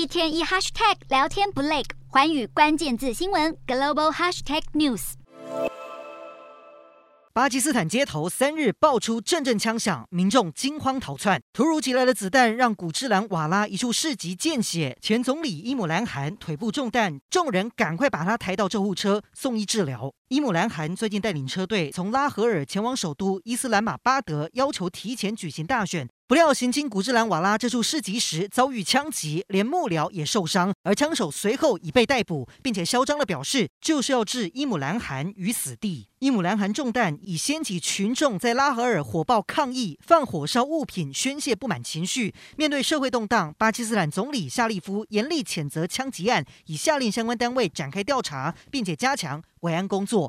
一天一 hashtag 聊天不累，环宇关键字新闻 global hashtag news。巴基斯坦街头三日爆出阵阵枪响，民众惊慌逃窜。突如其来的子弹让古兹兰瓦拉一处市集见血，前总理伊姆兰汗腿部中弹，众人赶快把他抬到救护车送医治疗。伊姆兰汗最近带领车队从拉合尔前往首都伊斯兰马巴德，要求提前举行大选。不料行经古兹兰瓦拉这处市集时遭遇枪击，连幕僚也受伤，而枪手随后已被逮捕，并且嚣张地表示就是要置伊姆兰汗于死地。伊姆兰汗中弹已掀起群众在拉合尔火爆抗议、放火烧物品、宣泄不满情绪。面对社会动荡，巴基斯坦总理夏利夫严厉谴责枪击案，已下令相关单位展开调查，并且加强维安工作。